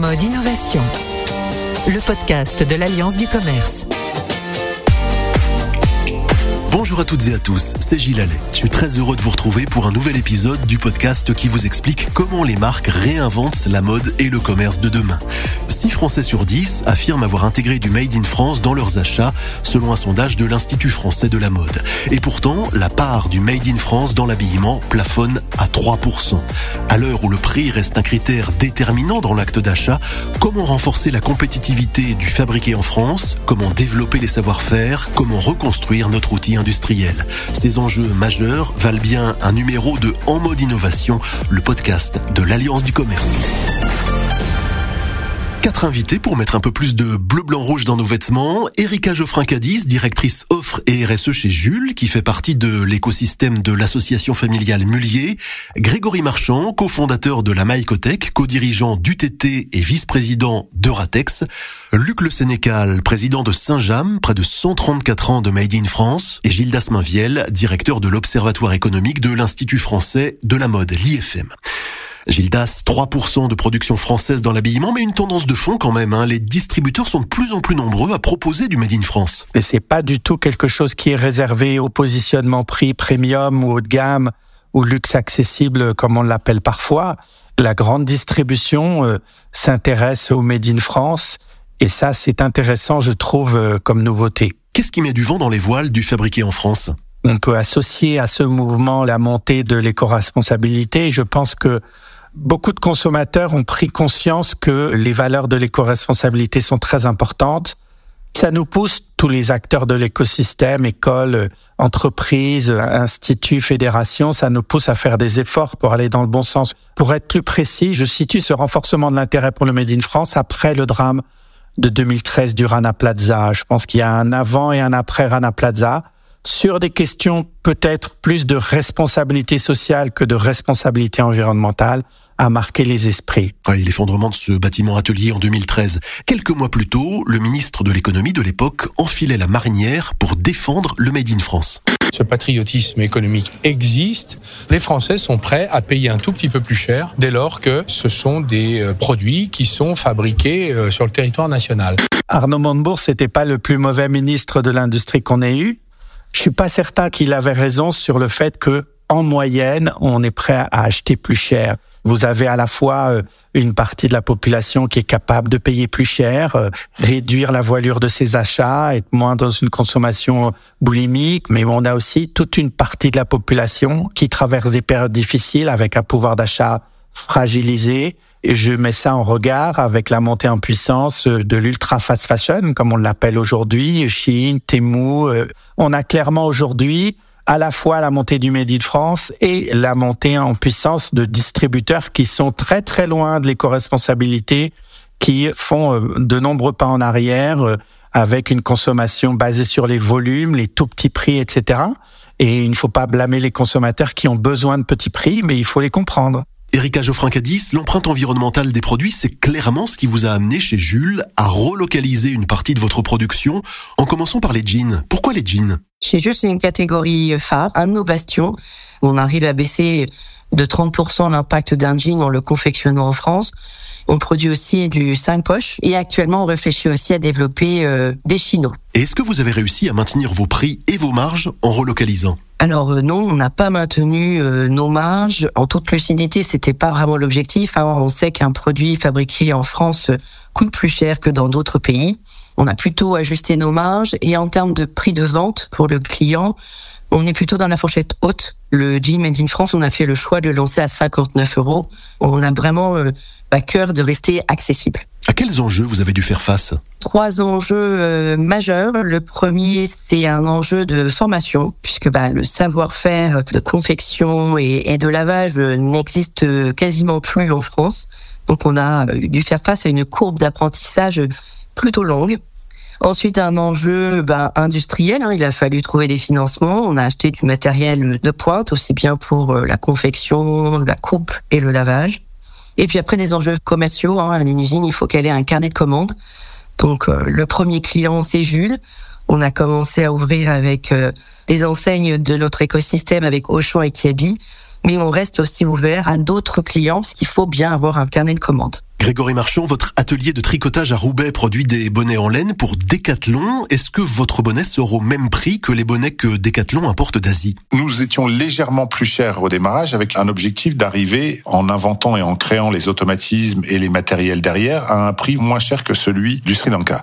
mode innovation. Le podcast de l'Alliance du commerce. Bonjour à toutes et à tous, c'est Gilles Allais. Je suis très heureux de vous retrouver pour un nouvel épisode du podcast qui vous explique comment les marques réinventent la mode et le commerce de demain. 6 Français sur 10 affirment avoir intégré du Made in France dans leurs achats, selon un sondage de l'Institut français de la mode. Et pourtant, la part du Made in France dans l'habillement plafonne à 3%. À l'heure où le prix reste un critère déterminant dans l'acte d'achat, comment renforcer la compétitivité du fabriqué en France? Comment développer les savoir-faire? Comment reconstruire notre outil Ces enjeux majeurs valent bien un numéro de En mode innovation, le podcast de l'Alliance du commerce. Quatre invités pour mettre un peu plus de bleu, blanc, rouge dans nos vêtements. Erika Geoffrin-Cadiz, directrice offre et RSE chez Jules, qui fait partie de l'écosystème de l'association familiale Mullier. Grégory Marchand, cofondateur de la Maïcotech, co-dirigeant d'UTT et vice-président d'Euratex. Luc Le Sénécal, président de Saint-James, près de 134 ans de Made in France. Et Gildas Mainviel, directeur de l'Observatoire économique de l'Institut français de la mode, l'IFM. Gildas, 3% de production française dans l'habillement, mais une tendance de fond quand même. Hein. Les distributeurs sont de plus en plus nombreux à proposer du Made in France. Mais c'est pas du tout quelque chose qui est réservé au positionnement prix premium ou haut de gamme ou luxe accessible comme on l'appelle parfois. La grande distribution euh, s'intéresse au Made in France et ça c'est intéressant je trouve euh, comme nouveauté. Qu'est-ce qui met du vent dans les voiles du fabriqué en France? On peut associer à ce mouvement la montée de l'éco-responsabilité. Je pense que Beaucoup de consommateurs ont pris conscience que les valeurs de l'éco-responsabilité sont très importantes. Ça nous pousse, tous les acteurs de l'écosystème, écoles, entreprises, instituts, fédérations, ça nous pousse à faire des efforts pour aller dans le bon sens. Pour être plus précis, je situe ce renforcement de l'intérêt pour le Made in France après le drame de 2013 du Rana Plaza. Je pense qu'il y a un avant et un après Rana Plaza sur des questions peut-être plus de responsabilité sociale que de responsabilité environnementale a marqué les esprits. Oui, L'effondrement de ce bâtiment atelier en 2013. Quelques mois plus tôt, le ministre de l'économie de l'époque enfilait la marinière pour défendre le Made in France. Ce patriotisme économique existe. Les Français sont prêts à payer un tout petit peu plus cher dès lors que ce sont des euh, produits qui sont fabriqués euh, sur le territoire national. Arnaud Montebourg, c'était pas le plus mauvais ministre de l'industrie qu'on ait eu. Je suis pas certain qu'il avait raison sur le fait que, en moyenne, on est prêt à acheter plus cher. Vous avez à la fois euh, une partie de la population qui est capable de payer plus cher, euh, réduire la voilure de ses achats, être moins dans une consommation boulimique, mais on a aussi toute une partie de la population qui traverse des périodes difficiles avec un pouvoir d'achat fragilisé. Je mets ça en regard avec la montée en puissance de l'ultra fast fashion, comme on l'appelle aujourd'hui, Chine, Temu. Euh, on a clairement aujourd'hui à la fois la montée du Made in France et la montée en puissance de distributeurs qui sont très très loin de l'éco-responsabilité, qui font euh, de nombreux pas en arrière euh, avec une consommation basée sur les volumes, les tout petits prix, etc. Et il ne faut pas blâmer les consommateurs qui ont besoin de petits prix, mais il faut les comprendre. Erika Geoffrin-Cadiz, l'empreinte environnementale des produits, c'est clairement ce qui vous a amené chez Jules à relocaliser une partie de votre production, en commençant par les jeans. Pourquoi les jeans? Chez Jules, c'est une catégorie phare, un de nos bastions. On arrive à baisser de 30% l'impact d'un jean en le confectionnant en France. On produit aussi du 5 poches et actuellement on réfléchit aussi à développer euh, des chinos. Et est-ce que vous avez réussi à maintenir vos prix et vos marges en relocalisant? Alors euh, non, on n'a pas maintenu euh, nos marges. En toute lucidité, c'était pas vraiment l'objectif. Alors, on sait qu'un produit fabriqué en France coûte plus cher que dans d'autres pays. On a plutôt ajusté nos marges et en termes de prix de vente pour le client, on est plutôt dans la fourchette haute. Le jean Made in France, on a fait le choix de le lancer à 59 euros. On a vraiment euh, à cœur de rester accessible. À quels enjeux vous avez dû faire face? Trois enjeux euh, majeurs. Le premier, c'est un enjeu de formation, puisque bah, le savoir-faire de confection et, et de lavage n'existe quasiment plus en France. Donc on a dû faire face à une courbe d'apprentissage plutôt longue. Ensuite, un enjeu ben, industriel. Hein, il a fallu trouver des financements. On a acheté du matériel de pointe, aussi bien pour euh, la confection, la coupe et le lavage. Et puis après, des enjeux commerciaux. Hein, une usine, il faut qu'elle ait un carnet de commandes. Donc, euh, le premier client, c'est Jules. On a commencé à ouvrir avec euh, les enseignes de notre écosystème, avec Auchan et Kiabi. Mais on reste aussi ouvert à d'autres clients, parce qu'il faut bien avoir un carnet de commandes. Grégory Marchand, votre atelier de tricotage à Roubaix produit des bonnets en laine pour Decathlon. Est-ce que votre bonnet sort au même prix que les bonnets que Decathlon importe d'Asie? Nous étions légèrement plus chers au démarrage avec un objectif d'arriver en inventant et en créant les automatismes et les matériels derrière à un prix moins cher que celui du Sri Lanka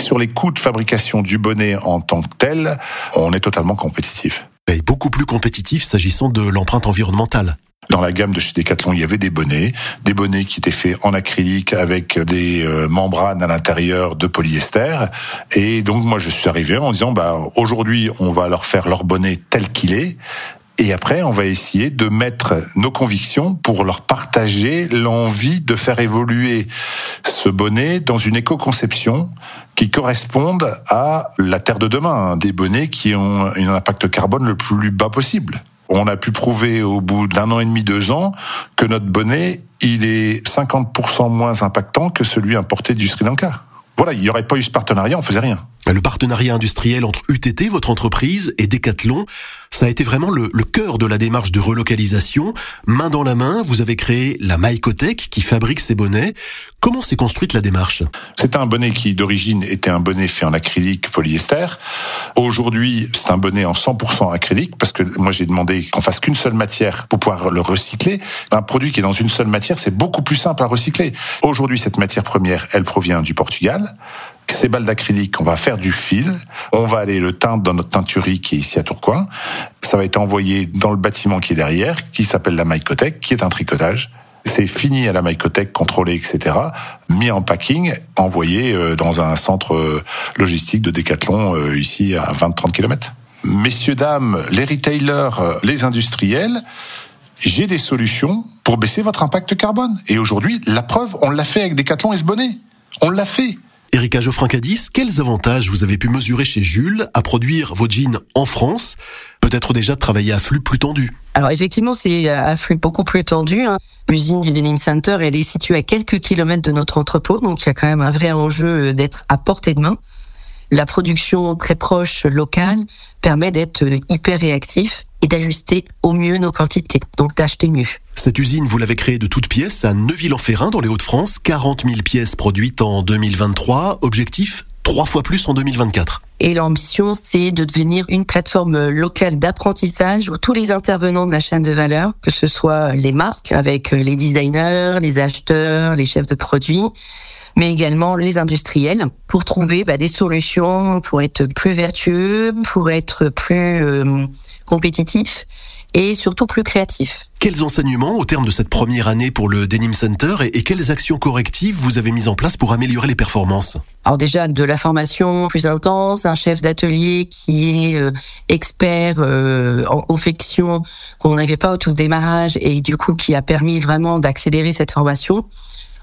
sur les coûts de fabrication du bonnet en tant que tel, on est totalement compétitif. Et beaucoup plus compétitif s'agissant de l'empreinte environnementale. Dans la gamme de chez Decathlon, il y avait des bonnets, des bonnets qui étaient faits en acrylique avec des euh, membranes à l'intérieur de polyester. Et donc moi, je suis arrivé en disant, bah aujourd'hui, on va leur faire leur bonnet tel qu'il est. Et après, on va essayer de mettre nos convictions pour leur partager l'envie de faire évoluer ce bonnet dans une éco-conception qui corresponde à la terre de demain, hein, des bonnets qui ont un impact carbone le plus bas possible. On a pu prouver au bout d'un an et demi, deux ans, que notre bonnet, il est 50% moins impactant que celui importé du Sri Lanka. Voilà, il n'y aurait pas eu ce partenariat, on faisait rien. Le partenariat industriel entre UTT, votre entreprise, et Decathlon, ça a été vraiment le, le, cœur de la démarche de relocalisation. Main dans la main, vous avez créé la Mycotech qui fabrique ces bonnets. Comment s'est construite la démarche? C'est un bonnet qui d'origine était un bonnet fait en acrylique polyester. Aujourd'hui, c'est un bonnet en 100% acrylique parce que moi j'ai demandé qu'on fasse qu'une seule matière pour pouvoir le recycler. Un produit qui est dans une seule matière, c'est beaucoup plus simple à recycler. Aujourd'hui, cette matière première, elle provient du Portugal ces balles d'acrylique, on va faire du fil, on va aller le teindre dans notre teinturie qui est ici à Tourcoing. Ça va être envoyé dans le bâtiment qui est derrière, qui s'appelle la Mycotech, qui est un tricotage. C'est fini à la Mycotech, contrôlé, etc. Mis en packing, envoyé euh, dans un centre euh, logistique de Décathlon euh, ici à 20-30 km. Messieurs, dames, les retailers, les industriels, j'ai des solutions pour baisser votre impact carbone. Et aujourd'hui, la preuve, on l'a fait avec Decathlon et ce bonnet. On l'a fait. Erika Geoffrin-Cadis, quels avantages vous avez pu mesurer chez Jules à produire vos jeans en France? Peut-être déjà travailler à flux plus tendu alors effectivement, c'est à flux beaucoup plus tendu. Hein. L'usine du Denim Center, elle est située à quelques kilomètres de notre entrepôt, donc il y a quand même un vrai enjeu d'être à portée de main. La production très proche locale permet d'être hyper réactif et d'ajuster au mieux nos quantités, donc d'acheter mieux. Cette usine, vous l'avez créée de toutes pièces à Neuville-en-Ferrin dans les Hauts-de-France, 40 000 pièces produites en 2023, objectif trois fois plus en 2024. Et l'ambition, c'est de devenir une plateforme locale d'apprentissage où tous les intervenants de la chaîne de valeur, que ce soit les marques avec les designers, les acheteurs, les chefs de produits, mais également les industriels, pour trouver bah, des solutions pour être plus vertueux, pour être plus euh, compétitifs et surtout plus créatifs. Quels enseignements au terme de cette première année pour le Denim Center et, quelles actions correctives vous avez mises en place pour améliorer les performances? Alors déjà de la formation plus intense, un chef d'atelier qui est euh, expert euh, en confection qu'on n'avait pas au tout démarrage et du coup qui a permis vraiment d'accélérer cette formation.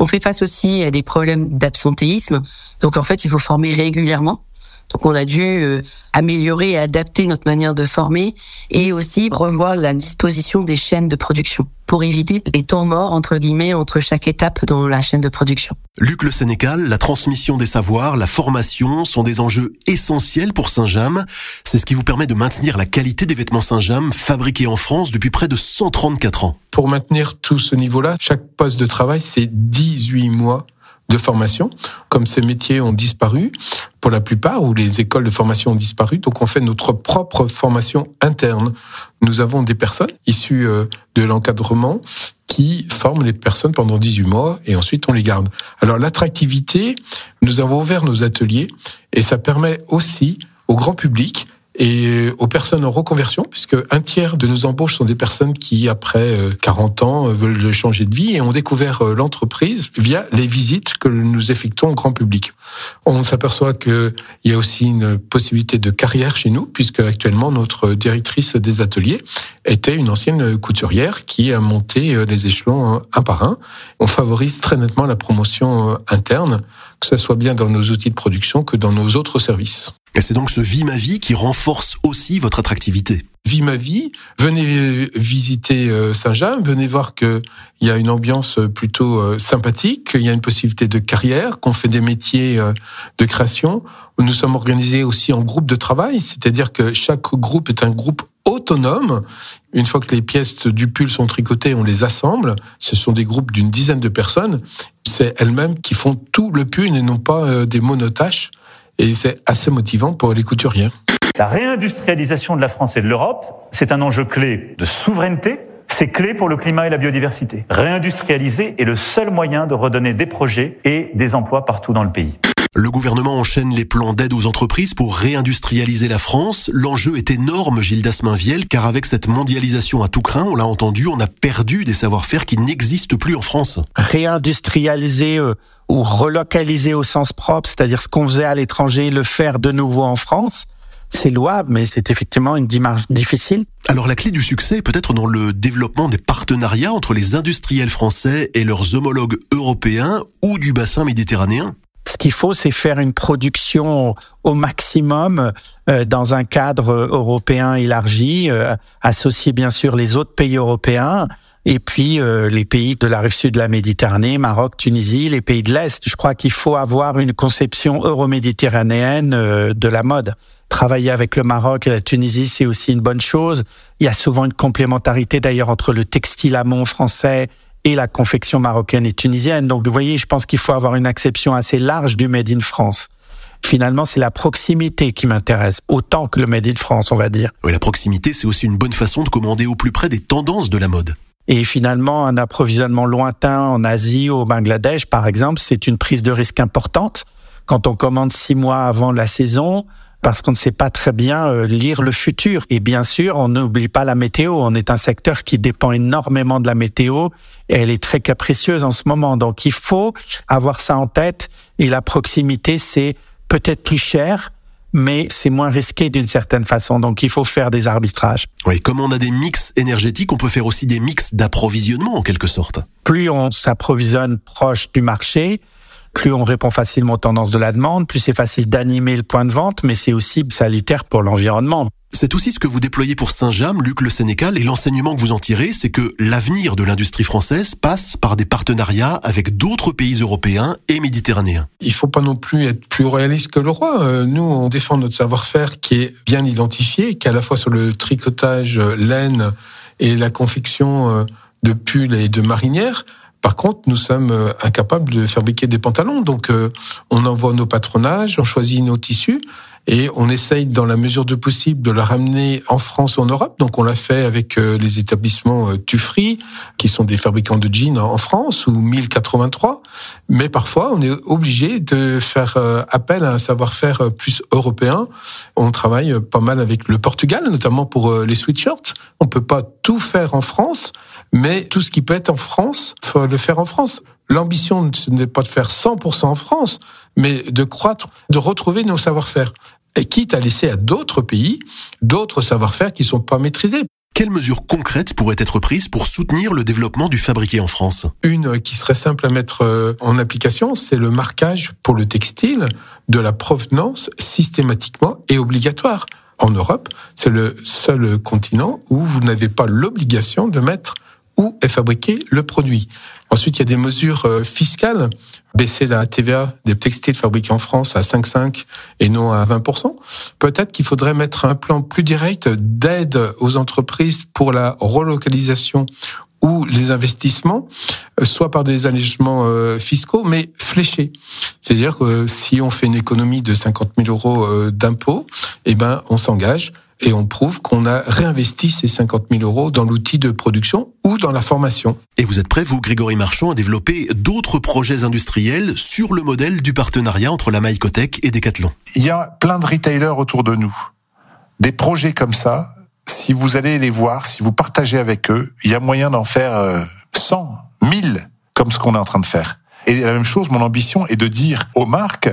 On fait face aussi à des problèmes d'absentéisme, donc en fait il faut former régulièrement. Donc on a dû euh, améliorer et adapter notre manière de former et aussi revoir la disposition des chaînes de production pour éviter les temps morts entre guillemets entre chaque étape dans la chaîne de production. Luc Le Sénécal, la transmission des savoirs, la formation sont des enjeux essentiels pour Saint-James. C'est ce qui vous permet de maintenir la qualité des vêtements Saint-James fabriqués en France depuis près de 134 ans. Pour maintenir tout ce niveau-là, chaque poste de travail, c'est 18 mois de formation. Comme ces métiers ont disparu, pour la plupart, ou les écoles de formation ont disparu, donc on fait notre propre formation interne. Nous avons des personnes issues euh, de l'encadrement qui forment les personnes pendant 18 mois et ensuite on les garde. Alors l'attractivité, nous avons ouvert nos ateliers et ça permet aussi au grand public et aux personnes en reconversion, puisque un tiers de nos embauches sont des personnes qui, après 40 euh, ans, euh, veulent changer de vie et ont découvert euh, l'entreprise via les visites que nous effectuons au grand public. On s'aperçoit qu'il y a aussi une possibilité de carrière chez nous, puisque actuellement notre directrice des ateliers était une ancienne couturière qui a monté les échelons un par un. On favorise très nettement la promotion interne, que ce soit bien dans nos outils de production que dans nos autres services. Et c'est donc ce Vie ma vie qui renforce aussi votre attractivité. Vie ma vie, venez visiter euh, Saint-Jean, venez voir qu'il y a une ambiance plutôt euh, sympathique, qu'il y a une possibilité de carrière, qu'on fait des métiers euh, de création. Nous sommes organisés aussi en groupe de travail, c'est-à-dire que chaque groupe est un groupe autonome Une fois que les pièces du pull sont tricotées, on les assemble. Ce sont des groupes d'une dizaine de personnes. C'est elles-mêmes qui font tout le pull et non pas euh, des monotaches. Et c'est assez motivant pour les couturières. La réindustrialisation de la France et de l'Europe, c'est un enjeu clé de souveraineté, c'est clé pour le climat et la biodiversité. Réindustrialiser est le seul moyen de redonner des projets et des emplois partout dans le pays. Le gouvernement enchaîne les plans d'aide aux entreprises pour réindustrialiser la France. L'enjeu est énorme, Gildas Mainviel, car avec cette mondialisation à tout craint, on l'a entendu, on a perdu des savoir-faire qui n'existent plus en France. Réindustrialiser euh, ou relocaliser au sens propre, c'est-à-dire ce qu'on faisait à l'étranger, le faire de nouveau en France, c'est louable, mais c'est effectivement une démarche difficile. Alors la clé du succès est peut-être dans le développement des partenariats entre les industriels français et leurs homologues européens ou du bassin méditerranéen. Ce qu'il faut, c'est faire une production au maximum euh, dans un cadre européen élargi, euh, associer bien sûr les autres pays européens et puis euh, les pays de la rive sud de la Méditerranée, Maroc, Tunisie, les pays de l'Est. Je crois qu'il faut avoir une conception euroméditerranéenne de la mode. Travailler avec le Maroc et la Tunisie, c'est aussi une bonne chose. Il y a souvent une complémentarité d'ailleurs entre le textile amont français et la confection marocaine et tunisienne. Donc, vous voyez, je pense qu'il faut avoir une acception assez large du Made in France. Finalement, c'est la proximité qui m'intéresse, autant que le Made in France, on va dire. Oui, la proximité, c'est aussi une bonne façon de commander au plus près des tendances de la mode. Et finalement, un approvisionnement lointain en Asie, au Bangladesh, par exemple, c'est une prise de risque importante. Quand on commande six mois avant la saison, parce qu'on ne sait pas très bien euh, lire le futur. Et bien sûr, on n'oublie pas la météo. On est un secteur qui dépend énormément de la météo et elle est très capricieuse en ce moment. Donc il faut avoir ça en tête. Et la proximité, c'est peut-être plus cher, mais c'est moins risqué d'une certaine façon. Donc il faut faire des arbitrages. Oui, comme on a des mix énergétiques, on peut faire aussi des mix d'approvisionnement en quelque sorte. Plus on s'approvisionne proche du marché, plus on répond facilement aux tendances de la demande, plus c'est facile d'animer le point de vente, mais c'est aussi salutaire pour l'environnement. C'est aussi ce que vous déployez pour Saint-James, Luc Le Sénécal, et l'enseignement que vous en tirez, c'est que l'avenir de l'industrie française passe par des partenariats avec d'autres pays européens et méditerranéens. Il faut pas non plus être plus réaliste que le roi. Euh, nous, on défend notre savoir-faire qui est bien identifié, qui est à la fois sur le tricotage euh, laine et la confection euh, de pulls et de marinières. Par contre, nous sommes incapables de fabriquer des pantalons. Donc, on envoie nos patronages, on choisit nos tissus et on essaye, dans la mesure de possible, de la ramener en France ou en Europe. Donc, on l'a fait avec euh, les établissements Tufri, qui sont des fabricants de jeans en France, ou 1083. Mais parfois, on est obligé de faire appel à un savoir-faire plus européen. On travaille pas mal avec le Portugal, notamment pour les sweatshirts. On peut pas tout faire en France. Mais tout ce qui peut être en France, faut le faire en France. L'ambition, ce n'est pas de faire 100% en France, mais de croître, de retrouver nos savoir-faire. Et quitte à laisser à d'autres pays d'autres savoir-faire qui sont pas maîtrisés. Quelles mesures concrètes pourraient être prises pour soutenir le développement du fabriqué en France? Une qui serait simple à mettre euh, en application, c'est le marquage pour le textile de la provenance systématiquement et obligatoire. En Europe, c'est le seul continent où vous n'avez pas l'obligation de mettre où est fabriqué le produit. Ensuite, il y a des mesures euh, fiscales, baisser la TVA des textiles fabriqués en France à 5,5 et non à 20%. Peut-être qu'il faudrait mettre un plan plus direct d'aide aux entreprises pour la relocalisation ou les investissements, euh, soit par des allégements euh, fiscaux, mais fléchés. C'est-à-dire que si on fait une économie de 50 000 euros d'impôts, eh ben, on s'engage et on prouve qu'on a réinvesti ces 50 000 euros dans l'outil de production ou dans la formation. Et vous êtes prêt, vous, Grégory Marchand, à développer d'autres projets industriels sur le modèle du partenariat entre la Maïcotech et Decathlon? Il y a plein de retailers autour de nous. Des projets comme ça, si vous allez les voir, si vous partagez avec eux, il y a moyen d'en faire 100, euh, 1000, comme ce qu'on est en train de faire. Et la même chose, mon ambition est de dire aux marques,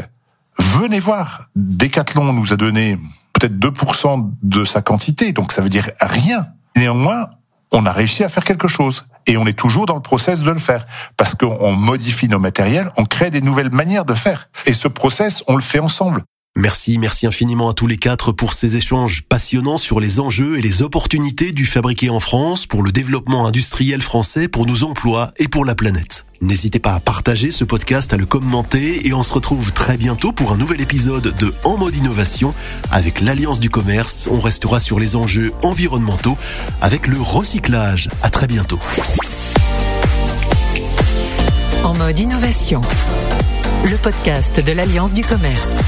venez voir. Decathlon nous a donné peut-être 2% de sa quantité, donc ça veut dire rien. Néanmoins, on a réussi à faire quelque chose. Et on est toujours dans le process de le faire. Parce qu'on modifie nos matériels, on crée des nouvelles manières de faire. Et ce process, on le fait ensemble. Merci, merci infiniment à tous les quatre pour ces échanges passionnants sur les enjeux et les opportunités du fabriqué en France, pour le développement industriel français, pour nos emplois et pour la planète. N'hésitez pas à partager ce podcast, à le commenter et on se retrouve très bientôt pour un nouvel épisode de En mode innovation avec l'Alliance du commerce. On restera sur les enjeux environnementaux avec le recyclage. À très bientôt. En mode innovation, le podcast de l'Alliance du commerce.